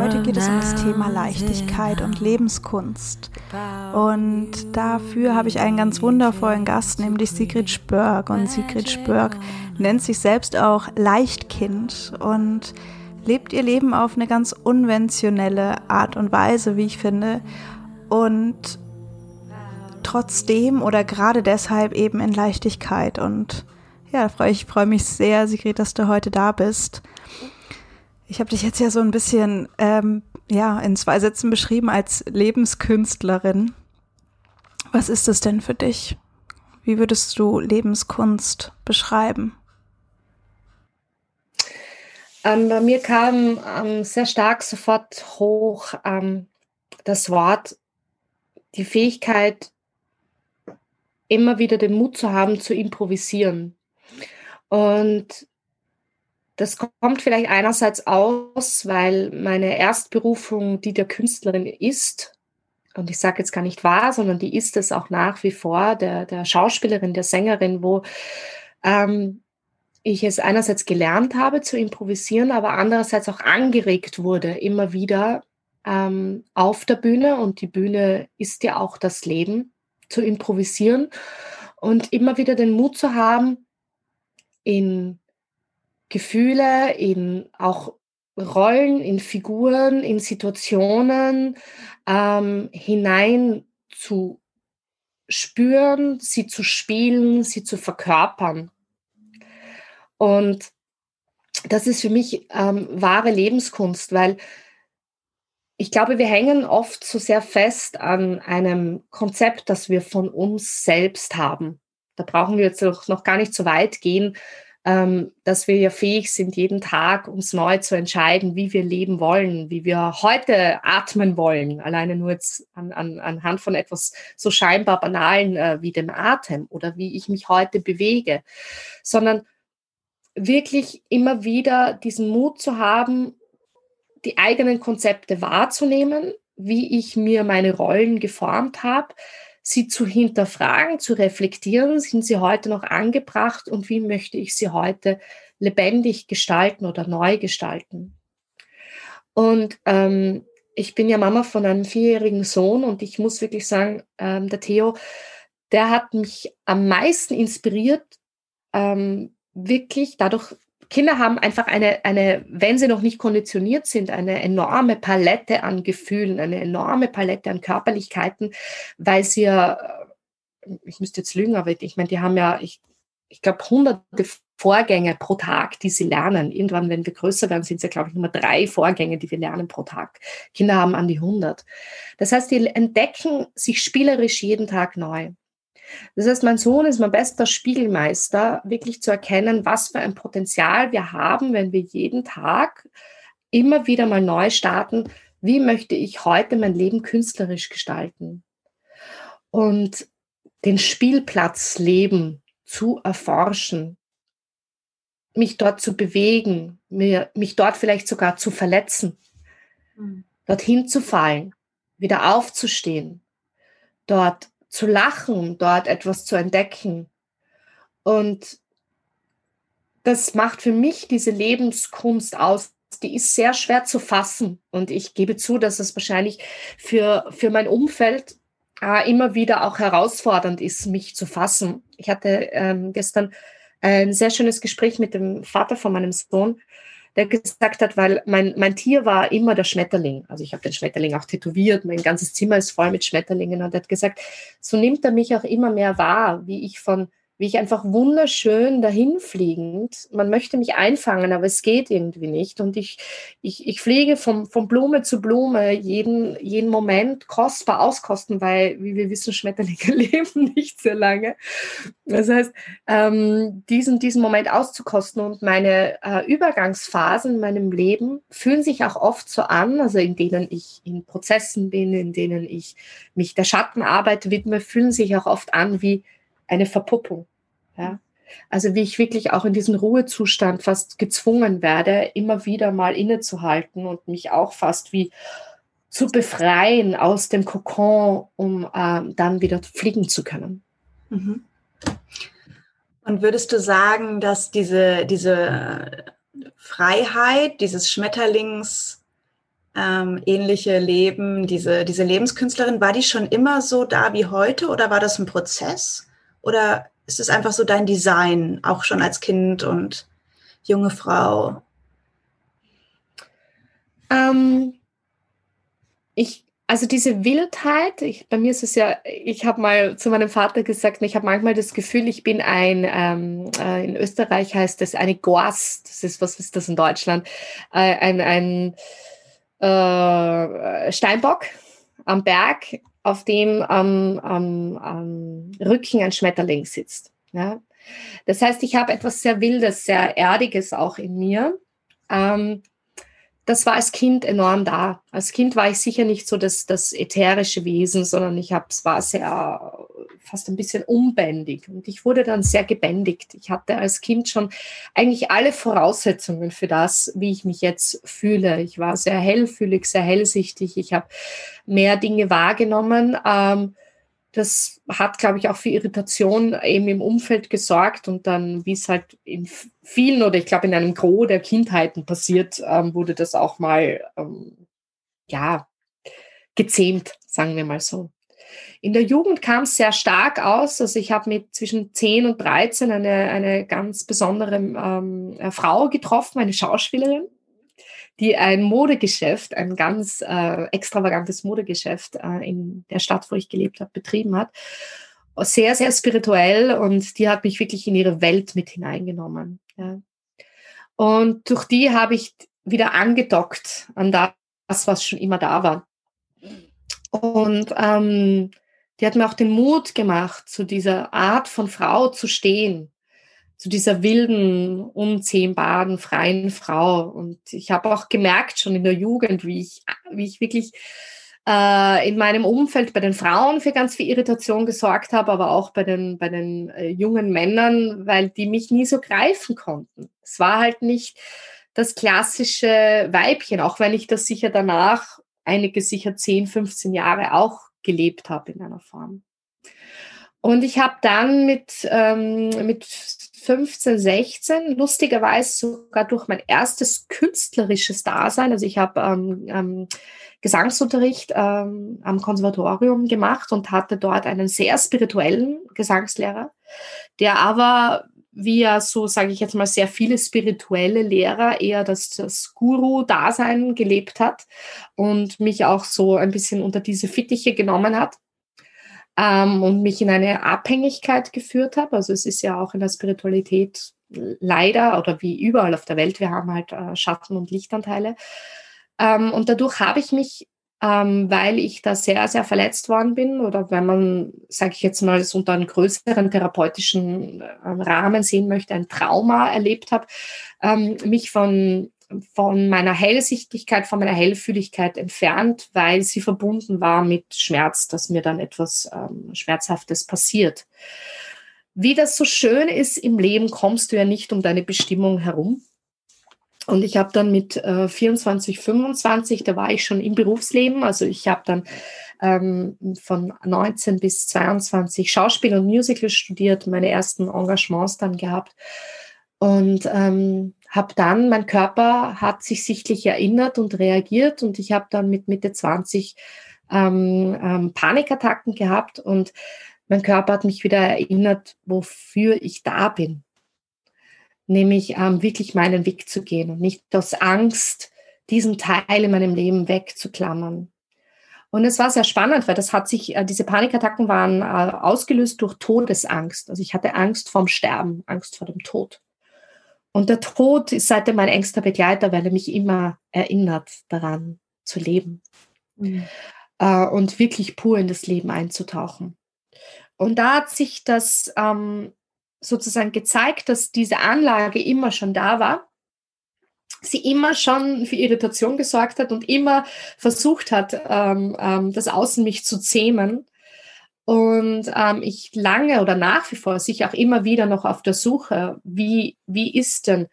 Heute geht es um das Thema Leichtigkeit und Lebenskunst. Und dafür habe ich einen ganz wundervollen Gast, nämlich Sigrid Spörk. Und Sigrid Spörk nennt sich selbst auch Leichtkind und lebt ihr Leben auf eine ganz unkonventionelle Art und Weise, wie ich finde. Und trotzdem oder gerade deshalb eben in Leichtigkeit. Und ja, ich freue mich sehr, Sigrid, dass du heute da bist. Ich habe dich jetzt ja so ein bisschen ähm, ja, in zwei Sätzen beschrieben als Lebenskünstlerin. Was ist es denn für dich? Wie würdest du Lebenskunst beschreiben? Ähm, bei mir kam ähm, sehr stark sofort hoch ähm, das Wort, die Fähigkeit, immer wieder den Mut zu haben, zu improvisieren. Und das kommt vielleicht einerseits aus, weil meine Erstberufung die der Künstlerin ist. Und ich sage jetzt gar nicht wahr, sondern die ist es auch nach wie vor, der, der Schauspielerin, der Sängerin, wo ähm, ich es einerseits gelernt habe zu improvisieren, aber andererseits auch angeregt wurde, immer wieder ähm, auf der Bühne. Und die Bühne ist ja auch das Leben zu improvisieren und immer wieder den Mut zu haben, in Gefühle, in auch Rollen, in Figuren, in Situationen ähm, hinein zu spüren, sie zu spielen, sie zu verkörpern. Und das ist für mich ähm, wahre Lebenskunst, weil ich glaube, wir hängen oft so sehr fest an einem Konzept, das wir von uns selbst haben. Da brauchen wir jetzt noch gar nicht so weit gehen, ähm, dass wir ja fähig sind, jeden Tag uns neu zu entscheiden, wie wir leben wollen, wie wir heute atmen wollen. Alleine nur jetzt an, an, anhand von etwas so scheinbar Banalen äh, wie dem Atem oder wie ich mich heute bewege, sondern wirklich immer wieder diesen Mut zu haben, die eigenen Konzepte wahrzunehmen, wie ich mir meine Rollen geformt habe, sie zu hinterfragen, zu reflektieren, sind sie heute noch angebracht und wie möchte ich sie heute lebendig gestalten oder neu gestalten. Und ähm, ich bin ja Mama von einem vierjährigen Sohn und ich muss wirklich sagen, ähm, der Theo, der hat mich am meisten inspiriert, ähm, wirklich dadurch, Kinder haben einfach eine, eine, wenn sie noch nicht konditioniert sind, eine enorme Palette an Gefühlen, eine enorme Palette an Körperlichkeiten, weil sie ja, äh, ich müsste jetzt lügen, aber ich meine, die haben ja, ich, ich glaube, hunderte Vorgänge pro Tag, die sie lernen. Irgendwann, wenn wir größer werden, sind es ja, glaube ich, nur drei Vorgänge, die wir lernen pro Tag. Kinder haben an die 100. Das heißt, die entdecken sich spielerisch jeden Tag neu. Das heißt, mein Sohn ist mein bester Spiegelmeister, wirklich zu erkennen, was für ein Potenzial wir haben, wenn wir jeden Tag immer wieder mal neu starten, wie möchte ich heute mein Leben künstlerisch gestalten. Und den Spielplatz Leben zu erforschen, mich dort zu bewegen, mir, mich dort vielleicht sogar zu verletzen, mhm. dorthin zu fallen, wieder aufzustehen, dort zu lachen, dort etwas zu entdecken. Und das macht für mich diese Lebenskunst aus. Die ist sehr schwer zu fassen. Und ich gebe zu, dass es wahrscheinlich für, für mein Umfeld äh, immer wieder auch herausfordernd ist, mich zu fassen. Ich hatte ähm, gestern ein sehr schönes Gespräch mit dem Vater von meinem Sohn, der gesagt hat, weil mein, mein Tier war immer der Schmetterling. Also ich habe den Schmetterling auch tätowiert, mein ganzes Zimmer ist voll mit Schmetterlingen und er hat gesagt, so nimmt er mich auch immer mehr wahr, wie ich von wie ich einfach wunderschön dahin fliegend, man möchte mich einfangen, aber es geht irgendwie nicht. Und ich, ich, ich fliege vom, von Blume zu Blume, jeden, jeden Moment kostbar auskosten, weil, wie wir wissen, Schmetterlinge leben nicht sehr lange. Das heißt, ähm, diesen, diesen Moment auszukosten und meine äh, Übergangsphasen in meinem Leben fühlen sich auch oft so an, also in denen ich in Prozessen bin, in denen ich mich der Schattenarbeit widme, fühlen sich auch oft an wie eine Verpuppung. Ja? Also wie ich wirklich auch in diesen Ruhezustand fast gezwungen werde, immer wieder mal innezuhalten und mich auch fast wie zu befreien aus dem Kokon, um ähm, dann wieder fliegen zu können. Mhm. Und würdest du sagen, dass diese, diese Freiheit, dieses Schmetterlings ähm, ähnliche Leben, diese, diese Lebenskünstlerin, war die schon immer so da wie heute oder war das ein Prozess? Oder ist es einfach so dein Design, auch schon als Kind und junge Frau? Ähm, ich, also diese Wildheit, ich, bei mir ist es ja, ich habe mal zu meinem Vater gesagt, ich habe manchmal das Gefühl, ich bin ein, ähm, äh, in Österreich heißt das eine Goas, das ist, was ist das in Deutschland? Äh, ein, ein äh, Steinbock am Berg, auf dem am, am, am Rücken ein Schmetterling sitzt. Ja? Das heißt, ich habe etwas sehr Wildes, sehr Erdiges auch in mir. Ähm, das war als Kind enorm da. Als Kind war ich sicher nicht so das, das ätherische Wesen, sondern ich habe, es war sehr fast ein bisschen unbändig und ich wurde dann sehr gebändigt. Ich hatte als Kind schon eigentlich alle Voraussetzungen für das, wie ich mich jetzt fühle. Ich war sehr hellfühlig, sehr hellsichtig. Ich habe mehr Dinge wahrgenommen. Ähm, das hat, glaube ich, auch für Irritation eben im Umfeld gesorgt und dann, wie es halt in vielen oder ich glaube in einem Gros der Kindheiten passiert, ähm, wurde das auch mal, ähm, ja, gezähmt, sagen wir mal so. In der Jugend kam es sehr stark aus. Also ich habe mit zwischen 10 und 13 eine, eine ganz besondere ähm, Frau getroffen, eine Schauspielerin die ein Modegeschäft, ein ganz äh, extravagantes Modegeschäft äh, in der Stadt, wo ich gelebt habe, betrieben hat. Sehr, sehr spirituell und die hat mich wirklich in ihre Welt mit hineingenommen. Ja. Und durch die habe ich wieder angedockt an das, was schon immer da war. Und ähm, die hat mir auch den Mut gemacht, zu dieser Art von Frau zu stehen, zu dieser wilden, unzähmbaren, freien Frau. Und ich habe auch gemerkt schon in der Jugend, wie ich, wie ich wirklich äh, in meinem Umfeld bei den Frauen für ganz viel Irritation gesorgt habe, aber auch bei den, bei den äh, jungen Männern, weil die mich nie so greifen konnten. Es war halt nicht das klassische Weibchen, auch wenn ich das sicher danach einige sicher 10, 15 Jahre auch gelebt habe in einer Form. Und ich habe dann mit, ähm, mit 15, 16 lustigerweise sogar durch mein erstes künstlerisches Dasein, also ich habe ähm, ähm, Gesangsunterricht ähm, am Konservatorium gemacht und hatte dort einen sehr spirituellen Gesangslehrer, der aber wie ja so, sage ich jetzt mal, sehr viele spirituelle Lehrer eher das, das Guru-Dasein gelebt hat und mich auch so ein bisschen unter diese Fittiche genommen hat ähm, und mich in eine Abhängigkeit geführt habe. Also es ist ja auch in der Spiritualität leider oder wie überall auf der Welt, wir haben halt äh, Schatten- und Lichtanteile. Ähm, und dadurch habe ich mich ähm, weil ich da sehr, sehr verletzt worden bin oder wenn man, sage ich jetzt mal, es unter einem größeren therapeutischen äh, Rahmen sehen möchte, ein Trauma erlebt habe, ähm, mich von, von meiner Hellsichtigkeit, von meiner Hellfühligkeit entfernt, weil sie verbunden war mit Schmerz, dass mir dann etwas ähm, Schmerzhaftes passiert. Wie das so schön ist im Leben, kommst du ja nicht um deine Bestimmung herum. Und ich habe dann mit äh, 24, 25, da war ich schon im Berufsleben. Also ich habe dann ähm, von 19 bis 22 Schauspiel und Musical studiert, meine ersten Engagements dann gehabt. Und ähm, habe dann, mein Körper hat sich sichtlich erinnert und reagiert. Und ich habe dann mit Mitte 20 ähm, ähm, Panikattacken gehabt. Und mein Körper hat mich wieder erinnert, wofür ich da bin nämlich ähm, wirklich meinen Weg zu gehen und nicht aus Angst, diesen Teil in meinem Leben wegzuklammern. Und es war sehr spannend, weil das hat sich, äh, diese Panikattacken waren äh, ausgelöst durch Todesangst. Also ich hatte Angst vorm Sterben, Angst vor dem Tod. Und der Tod ist seitdem mein engster Begleiter, weil er mich immer erinnert daran zu leben. Mhm. Äh, und wirklich pur in das Leben einzutauchen. Und da hat sich das ähm, sozusagen gezeigt, dass diese Anlage immer schon da war sie immer schon für Irritation gesorgt hat und immer versucht hat, ähm, ähm, das Außen mich zu zähmen. Und ähm, ich lange oder nach wie vor sich auch immer wieder noch auf der Suche, wie, wie ist denn,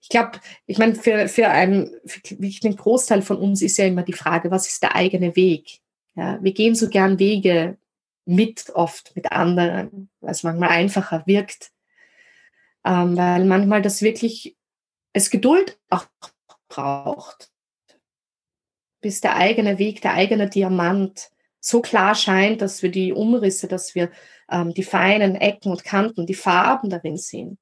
ich glaube, ich meine, für, für, einen, für den Großteil von uns ist ja immer die Frage, was ist der eigene Weg? Ja, wir gehen so gern Wege mit, oft mit anderen, weil es manchmal einfacher wirkt, ähm, weil manchmal das wirklich es Geduld auch braucht, bis der eigene Weg, der eigene Diamant so klar scheint, dass wir die Umrisse, dass wir ähm, die feinen Ecken und Kanten, die Farben darin sehen.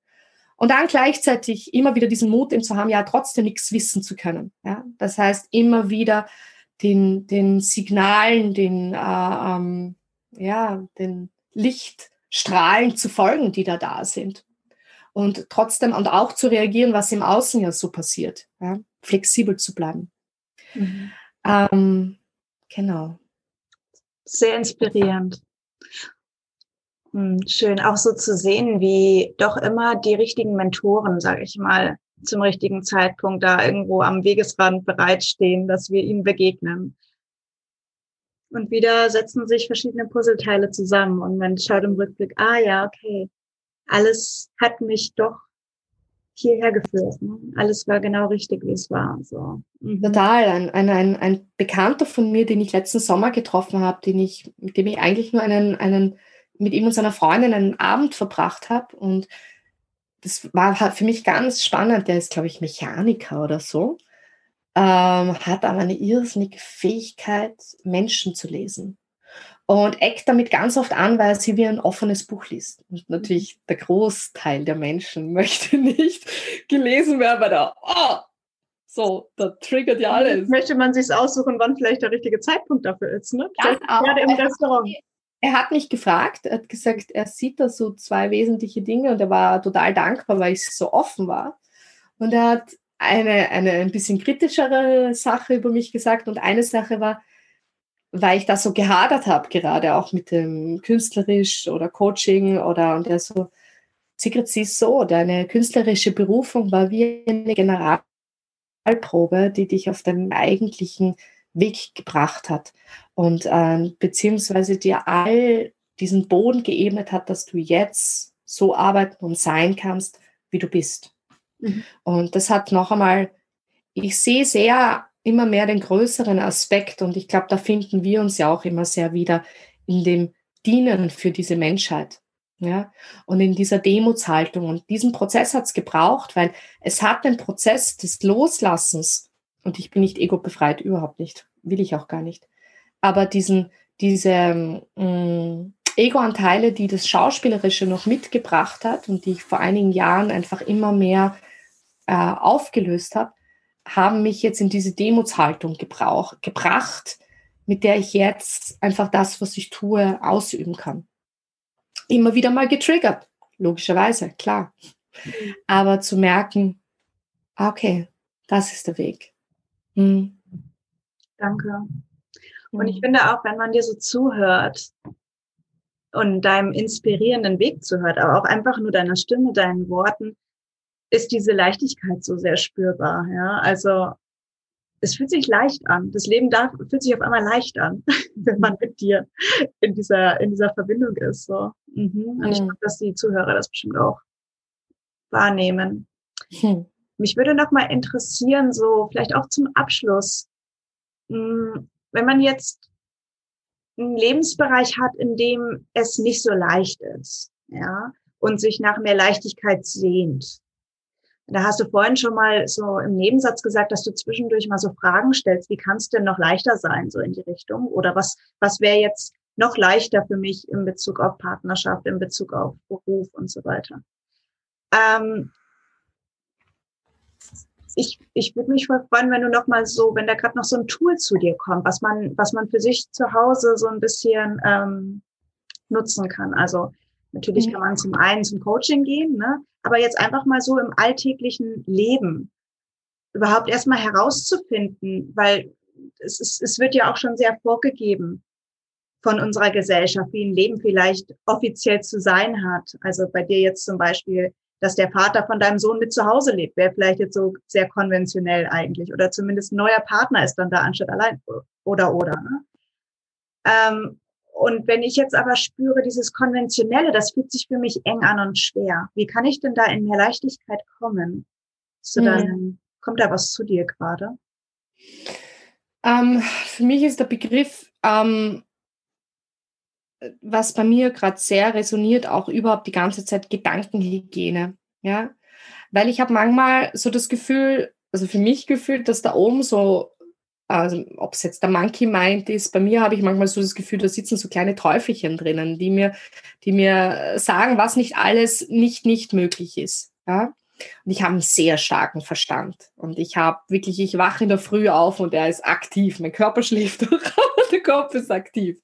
Und dann gleichzeitig immer wieder diesen Mut eben zu haben, ja, trotzdem nichts wissen zu können. Ja? Das heißt, immer wieder den, den Signalen, den, äh, ähm, ja, den Lichtstrahlen zu folgen, die da da sind und trotzdem und auch zu reagieren, was im Außen ja so passiert. Ja? Flexibel zu bleiben. Mhm. Ähm, genau. Sehr inspirierend. Hm, schön auch so zu sehen, wie doch immer die richtigen Mentoren, sage ich mal, zum richtigen Zeitpunkt da irgendwo am Wegesrand bereitstehen, dass wir ihnen begegnen. Und wieder setzen sich verschiedene Puzzleteile zusammen und man schaut im Rückblick, ah ja, okay, alles hat mich doch hierher geführt. Ne? Alles war genau richtig, wie es war. So. Mhm. Total. Ein, ein, ein, ein Bekannter von mir, den ich letzten Sommer getroffen habe, den ich, mit dem ich eigentlich nur einen, einen, mit ihm und seiner Freundin einen Abend verbracht habe. Und das war für mich ganz spannend. Der ist, glaube ich, Mechaniker oder so. Ähm, hat aber eine irrsinnige Fähigkeit, Menschen zu lesen und eckt damit ganz oft an, weil sie wie ein offenes Buch liest. Und natürlich der Großteil der Menschen möchte nicht gelesen werden, weil da, oh, so, da triggert ja alles. Möchte man sich aussuchen, wann vielleicht der richtige Zeitpunkt dafür ist, ne? Gerade im Restaurant. Er hat mich gefragt, er hat gesagt, er sieht da so zwei wesentliche Dinge und er war total dankbar, weil ich so offen war. Und er hat eine, eine ein bisschen kritischere Sache über mich gesagt und eine Sache war, weil ich da so gehadert habe, gerade auch mit dem künstlerisch oder Coaching oder und der so, Sigrid, siehst so, deine künstlerische Berufung war wie eine Generalprobe, die dich auf deinen eigentlichen Weg gebracht hat und äh, beziehungsweise dir all diesen Boden geebnet hat, dass du jetzt so arbeiten und sein kannst, wie du bist. Mhm. Und das hat noch einmal, ich sehe sehr immer mehr den größeren Aspekt und ich glaube, da finden wir uns ja auch immer sehr wieder in dem Dienen für diese Menschheit. Ja, und in dieser Demutshaltung. Und diesen Prozess hat es gebraucht, weil es hat den Prozess des Loslassens, und ich bin nicht ego-befreit, überhaupt nicht, will ich auch gar nicht, aber diesen, diese ähm, Ego-Anteile, die das Schauspielerische noch mitgebracht hat und die ich vor einigen Jahren einfach immer mehr äh, aufgelöst habe, haben mich jetzt in diese Demutshaltung gebrauch, gebracht, mit der ich jetzt einfach das, was ich tue, ausüben kann. Immer wieder mal getriggert, logischerweise, klar. Aber zu merken, ah, okay, das ist der Weg. Hm. Danke. Und ich finde auch, wenn man dir so zuhört und deinem inspirierenden Weg zuhört, aber auch einfach nur deiner Stimme, deinen Worten, ist diese Leichtigkeit so sehr spürbar. Ja, also es fühlt sich leicht an. Das Leben da fühlt sich auf einmal leicht an, wenn man mit dir in dieser in dieser Verbindung ist. So. Mhm. Und ich glaube, dass die Zuhörer das bestimmt auch wahrnehmen. Hm. Mich würde noch mal interessieren, so vielleicht auch zum Abschluss, hm, wenn man jetzt einen Lebensbereich hat, in dem es nicht so leicht ist, ja, und sich nach mehr Leichtigkeit sehnt. Da hast du vorhin schon mal so im Nebensatz gesagt, dass du zwischendurch mal so Fragen stellst, wie kann es denn noch leichter sein, so in die Richtung? Oder was, was wäre jetzt noch leichter für mich in Bezug auf Partnerschaft, in Bezug auf Beruf und so weiter? Ähm, ich, ich würde mich freuen, wenn du noch mal so, wenn da gerade noch so ein Tool zu dir kommt, was man, was man für sich zu Hause so ein bisschen ähm, nutzen kann. Also natürlich mhm. kann man zum einen zum Coaching gehen, ne? aber jetzt einfach mal so im alltäglichen Leben überhaupt erstmal herauszufinden, weil es, ist, es wird ja auch schon sehr vorgegeben von unserer Gesellschaft, wie ein Leben vielleicht offiziell zu sein hat. Also bei dir jetzt zum Beispiel dass der Vater von deinem Sohn mit zu Hause lebt. Wäre vielleicht jetzt so sehr konventionell eigentlich. Oder zumindest ein neuer Partner ist dann da anstatt allein. Oder, oder. Ne? Ähm, und wenn ich jetzt aber spüre, dieses Konventionelle, das fühlt sich für mich eng an und schwer. Wie kann ich denn da in mehr Leichtigkeit kommen? So mhm. dann, kommt da was zu dir gerade? Ähm, für mich ist der Begriff ähm, was bei mir gerade sehr resoniert, auch überhaupt die ganze Zeit Gedankenhygiene. Ja, weil ich habe manchmal so das Gefühl, also für mich gefühlt, dass da oben so, also ob es jetzt der Monkey Mind ist, bei mir habe ich manchmal so das Gefühl, da sitzen so kleine Teufelchen drinnen, die mir, die mir sagen, was nicht alles nicht nicht möglich ist. Ja. Und ich habe einen sehr starken Verstand. Und ich habe wirklich, ich wache in der Früh auf und er ist aktiv. Mein Körper schläft durch, aber der Kopf ist aktiv.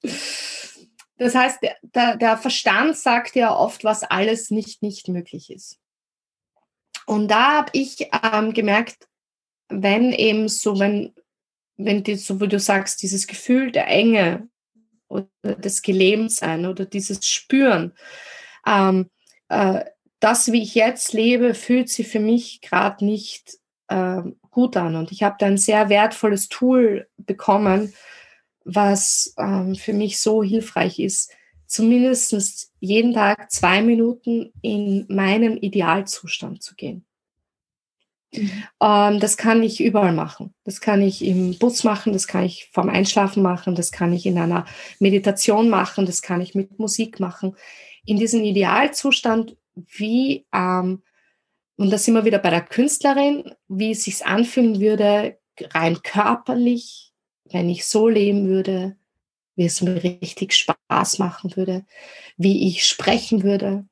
Das heißt, der, der Verstand sagt ja oft, was alles nicht nicht möglich ist. Und da habe ich ähm, gemerkt, wenn eben so, wenn, wenn die, so wie du sagst, dieses Gefühl der Enge oder des Gelähmtsein oder dieses Spüren, ähm, äh, das, wie ich jetzt lebe, fühlt sich für mich gerade nicht äh, gut an. Und ich habe da ein sehr wertvolles Tool bekommen, was ähm, für mich so hilfreich ist, zumindest jeden Tag zwei Minuten in meinen Idealzustand zu gehen. Mhm. Ähm, das kann ich überall machen. Das kann ich im Bus machen, das kann ich vorm Einschlafen machen, das kann ich in einer Meditation machen, das kann ich mit Musik machen. In diesem Idealzustand, wie, ähm, und das sind wir wieder bei der Künstlerin, wie es sich anfühlen würde, rein körperlich, wenn ich so leben würde, wie es mir richtig Spaß machen würde, wie ich sprechen würde,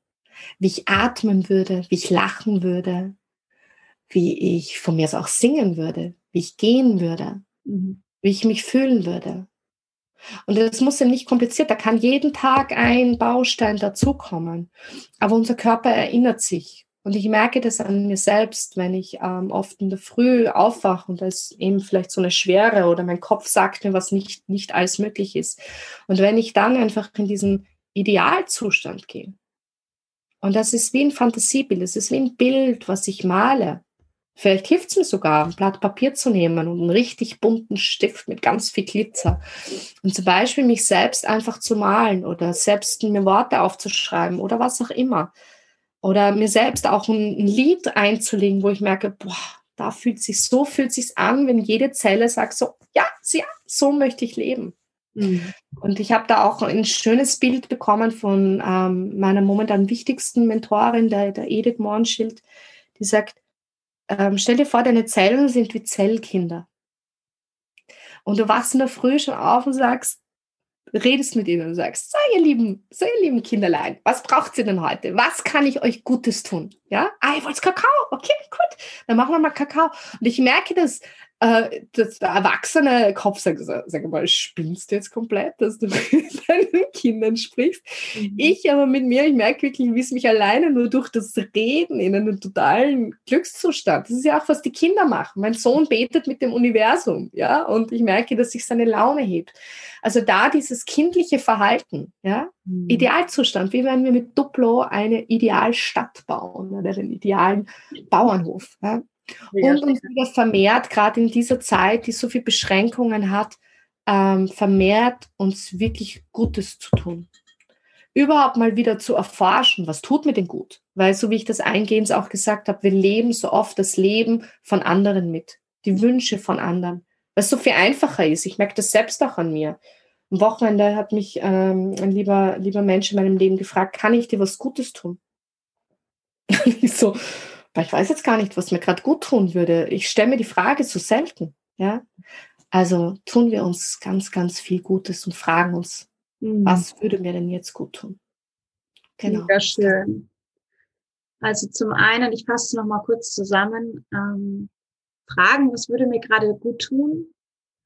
wie ich atmen würde, wie ich lachen würde, wie ich von mir aus auch singen würde, wie ich gehen würde, mhm. wie ich mich fühlen würde. Und das muss ja nicht kompliziert, da kann jeden Tag ein Baustein dazukommen. Aber unser Körper erinnert sich und ich merke das an mir selbst, wenn ich ähm, oft in der Früh aufwache und da ist eben vielleicht so eine Schwere oder mein Kopf sagt mir, was nicht, nicht alles möglich ist. Und wenn ich dann einfach in diesen Idealzustand gehe, und das ist wie ein Fantasiebild, es ist wie ein Bild, was ich male. Vielleicht hilft es mir sogar, ein Blatt Papier zu nehmen und einen richtig bunten Stift mit ganz viel Glitzer. Und zum Beispiel mich selbst einfach zu malen oder selbst mir Worte aufzuschreiben oder was auch immer. Oder mir selbst auch ein, ein Lied einzulegen, wo ich merke, boah, da fühlt sich so fühlt sich an, wenn jede Zelle sagt so, ja, ja, so möchte ich leben. Mhm. Und ich habe da auch ein schönes Bild bekommen von ähm, meiner momentan wichtigsten Mentorin, der, der Edith Mornschild, die sagt, ähm, stell dir vor, deine Zellen sind wie Zellkinder. Und du wachst in der Früh schon auf und sagst, redest mit ihnen und sagst, so ihr lieben, so ihr lieben Kinderlein, was braucht ihr denn heute? Was kann ich euch Gutes tun? Ja, ah, ihr wollt Kakao? Okay, gut, dann machen wir mal Kakao. Und ich merke, dass äh, das der erwachsene Kopf sagt, sag mal, spinnst du jetzt komplett, dass du mit deinen Kindern sprichst? Mhm. Ich aber mit mir, ich merke wirklich, wie es mich alleine nur durch das Reden in einen totalen Glückszustand. Das ist ja auch, was die Kinder machen. Mein Sohn betet mit dem Universum, ja, und ich merke, dass sich seine Laune hebt. Also da dieses kindliche Verhalten, ja, mhm. Idealzustand, wie wenn wir mit Duplo eine Idealstadt bauen oder einen idealen Bauernhof. Ja? Und uns wieder vermehrt, gerade in dieser Zeit, die so viele Beschränkungen hat, ähm, vermehrt uns wirklich Gutes zu tun. Überhaupt mal wieder zu erforschen, was tut mir denn gut? Weil, so wie ich das eingehend auch gesagt habe, wir leben so oft das Leben von anderen mit, die Wünsche von anderen, weil es so viel einfacher ist. Ich merke das selbst auch an mir. Am Wochenende hat mich ähm, ein lieber, lieber Mensch in meinem Leben gefragt, kann ich dir was Gutes tun? so, ich weiß jetzt gar nicht, was mir gerade gut tun würde. Ich stelle mir die Frage zu selten. Ja? Also tun wir uns ganz, ganz viel Gutes und fragen uns, mhm. was würde mir denn jetzt gut tun? Genau. Sehr schön. Also zum einen, ich fasse es nochmal kurz zusammen, ähm, fragen, was würde mir gerade gut tun,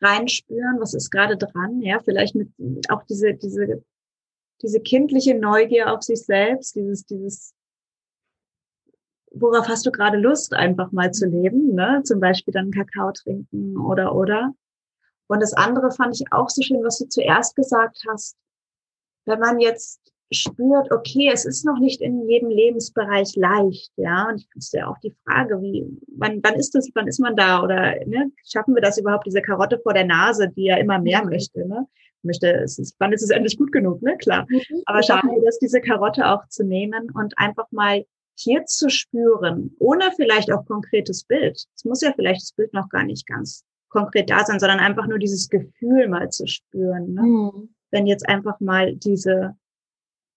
reinspüren, was ist gerade dran, ja, vielleicht mit auch diese, diese, diese kindliche Neugier auf sich selbst, dieses, dieses, worauf hast du gerade Lust, einfach mal zu leben, ne? Zum Beispiel dann Kakao trinken oder, oder. Und das andere fand ich auch so schön, was du zuerst gesagt hast. Wenn man jetzt spürt, okay, es ist noch nicht in jedem Lebensbereich leicht, ja. Und ich wusste ja auch die Frage, wie, wann, wann ist das, wann ist man da? Oder ne, schaffen wir das überhaupt, diese Karotte vor der Nase, die ja immer mehr möchte, ne? Möchte, es ist, wann ist es endlich gut genug, ne? Klar. Aber schaffen wir das, diese Karotte auch zu nehmen und einfach mal hier zu spüren, ohne vielleicht auch konkretes Bild. Es muss ja vielleicht das Bild noch gar nicht ganz konkret da sein, sondern einfach nur dieses Gefühl mal zu spüren. Ne? Mhm. Wenn jetzt einfach mal diese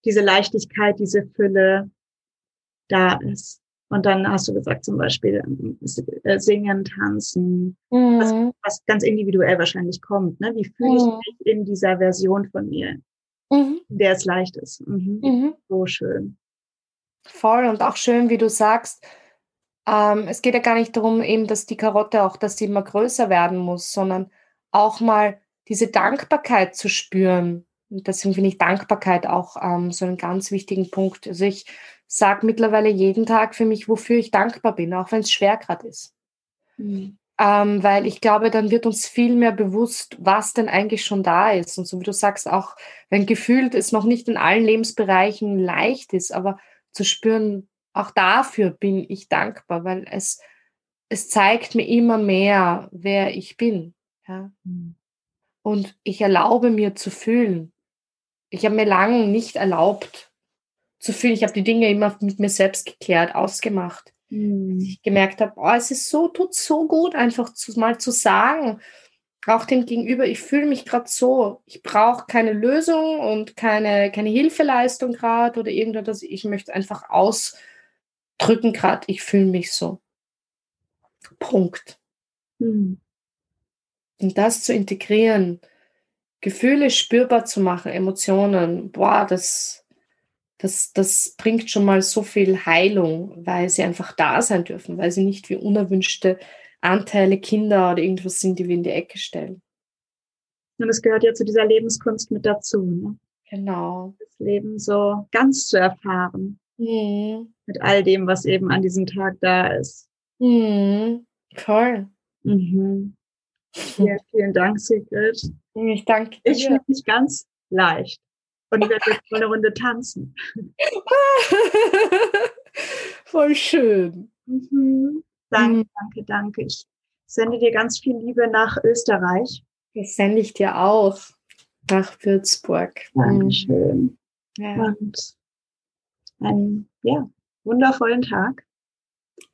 diese Leichtigkeit, diese Fülle da ist. Und dann hast du gesagt, zum Beispiel äh, singen, tanzen, mhm. was, was, ganz individuell wahrscheinlich kommt. Ne? Wie fühle ich mhm. mich in dieser Version von mir, mhm. in der es leicht ist. Mhm. mhm. So schön. Voll und auch schön, wie du sagst, ähm, es geht ja gar nicht darum, eben, dass die Karotte auch, dass die immer größer werden muss, sondern auch mal diese Dankbarkeit zu spüren, und deswegen finde ich Dankbarkeit auch ähm, so einen ganz wichtigen Punkt. Also ich sage mittlerweile jeden Tag für mich, wofür ich dankbar bin, auch wenn es schwer gerade ist. Mhm. Ähm, weil ich glaube, dann wird uns viel mehr bewusst, was denn eigentlich schon da ist. Und so wie du sagst, auch wenn gefühlt es noch nicht in allen Lebensbereichen leicht ist, aber zu spüren, auch dafür bin ich dankbar, weil es, es zeigt mir immer mehr, wer ich bin. Ja? Mhm. Und ich erlaube mir zu fühlen. Ich habe mir lange nicht erlaubt zu fühlen. Ich habe die Dinge immer mit mir selbst geklärt, ausgemacht. Mhm. Ich gemerkt habe, oh, es ist so, tut so gut, einfach zu, mal zu sagen, auch dem Gegenüber, ich fühle mich gerade so, ich brauche keine Lösung und keine, keine Hilfeleistung gerade oder irgendetwas. Ich möchte einfach ausdrücken gerade, ich fühle mich so. Punkt. Mhm. Und das zu integrieren, Gefühle spürbar zu machen, Emotionen, boah, das, das, das bringt schon mal so viel Heilung, weil sie einfach da sein dürfen, weil sie nicht wie unerwünschte Anteile, Kinder oder irgendwas sind, die wir in die Ecke stellen. Und es gehört ja zu dieser Lebenskunst mit dazu. Ne? Genau. Das Leben so ganz zu erfahren. Mhm. Mit all dem, was eben an diesem Tag da ist. Mhm. Toll. Mhm. Ja, vielen Dank, Sigrid. Ich danke dir. Ich fühle mich ganz leicht. Und ich werde jetzt mal eine Runde tanzen. Voll schön. Mhm. Danke, mhm. danke, danke. Ich sende dir ganz viel Liebe nach Österreich. Das sende ich dir auch nach Würzburg. Dankeschön. Ja. Und einen ja, wundervollen Tag.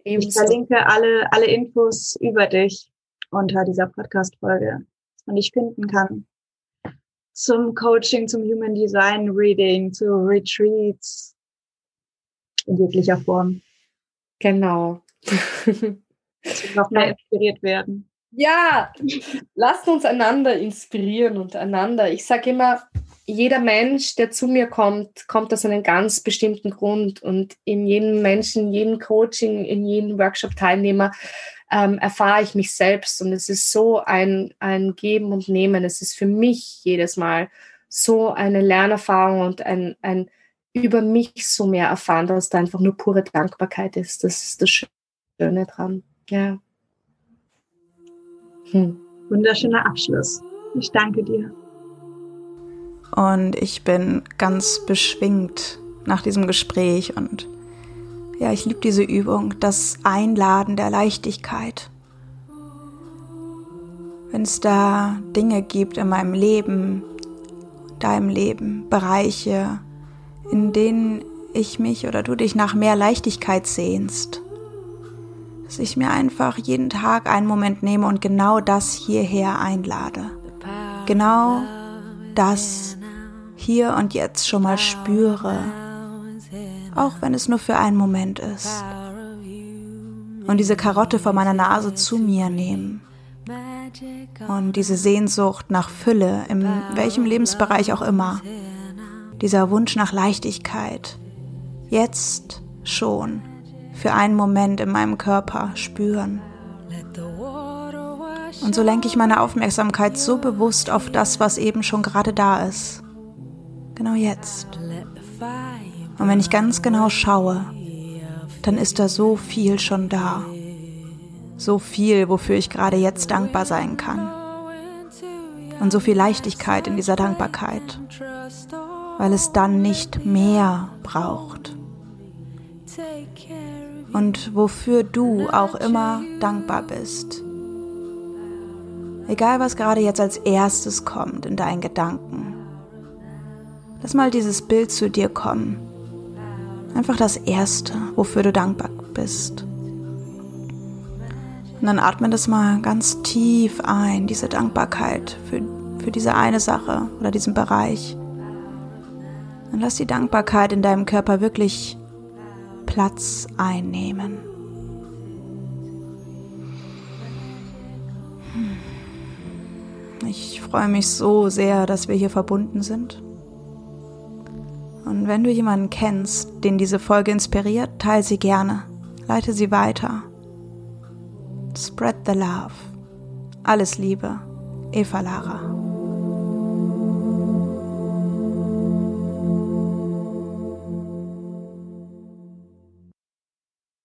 Ebenso. Ich verlinke alle, alle Infos über dich unter dieser Podcast-Folge, was man dich finden kann. Zum Coaching, zum Human Design Reading, zu Retreats in jeglicher Form. Genau. noch mehr inspiriert werden. Ja, lasst uns einander inspirieren und einander. Ich sage immer, jeder Mensch, der zu mir kommt, kommt aus einem ganz bestimmten Grund. Und in jedem Menschen, jedem Coaching, in jedem Workshop-Teilnehmer ähm, erfahre ich mich selbst. Und es ist so ein, ein Geben und Nehmen. Es ist für mich jedes Mal so eine Lernerfahrung und ein, ein über mich so mehr erfahren, dass da einfach nur pure Dankbarkeit ist. Das ist das Schöne dran. Ja. Hm. Wunderschöner Abschluss. Ich danke dir. Und ich bin ganz beschwingt nach diesem Gespräch und ja, ich liebe diese Übung, das Einladen der Leichtigkeit. Wenn es da Dinge gibt in meinem Leben, deinem Leben, Bereiche, in denen ich mich oder du dich nach mehr Leichtigkeit sehnst, dass ich mir einfach jeden Tag einen Moment nehme und genau das hierher einlade. Genau das hier und jetzt schon mal spüre auch wenn es nur für einen Moment ist. Und diese Karotte vor meiner Nase zu mir nehmen. Und diese Sehnsucht nach Fülle, in welchem Lebensbereich auch immer. Dieser Wunsch nach Leichtigkeit. Jetzt schon für einen Moment in meinem Körper spüren. Und so lenke ich meine Aufmerksamkeit so bewusst auf das, was eben schon gerade da ist. Genau jetzt. Und wenn ich ganz genau schaue, dann ist da so viel schon da. So viel, wofür ich gerade jetzt dankbar sein kann. Und so viel Leichtigkeit in dieser Dankbarkeit, weil es dann nicht mehr braucht. Und wofür du auch immer dankbar bist. Egal, was gerade jetzt als erstes kommt in deinen Gedanken. Lass mal dieses Bild zu dir kommen. Einfach das Erste, wofür du dankbar bist. Und dann atme das mal ganz tief ein, diese Dankbarkeit für, für diese eine Sache oder diesen Bereich. Und lass die Dankbarkeit in deinem Körper wirklich Platz einnehmen. Ich freue mich so sehr, dass wir hier verbunden sind. Und wenn du jemanden kennst, den diese Folge inspiriert, teile sie gerne. Leite sie weiter. Spread the love. Alles Liebe. Eva Lara.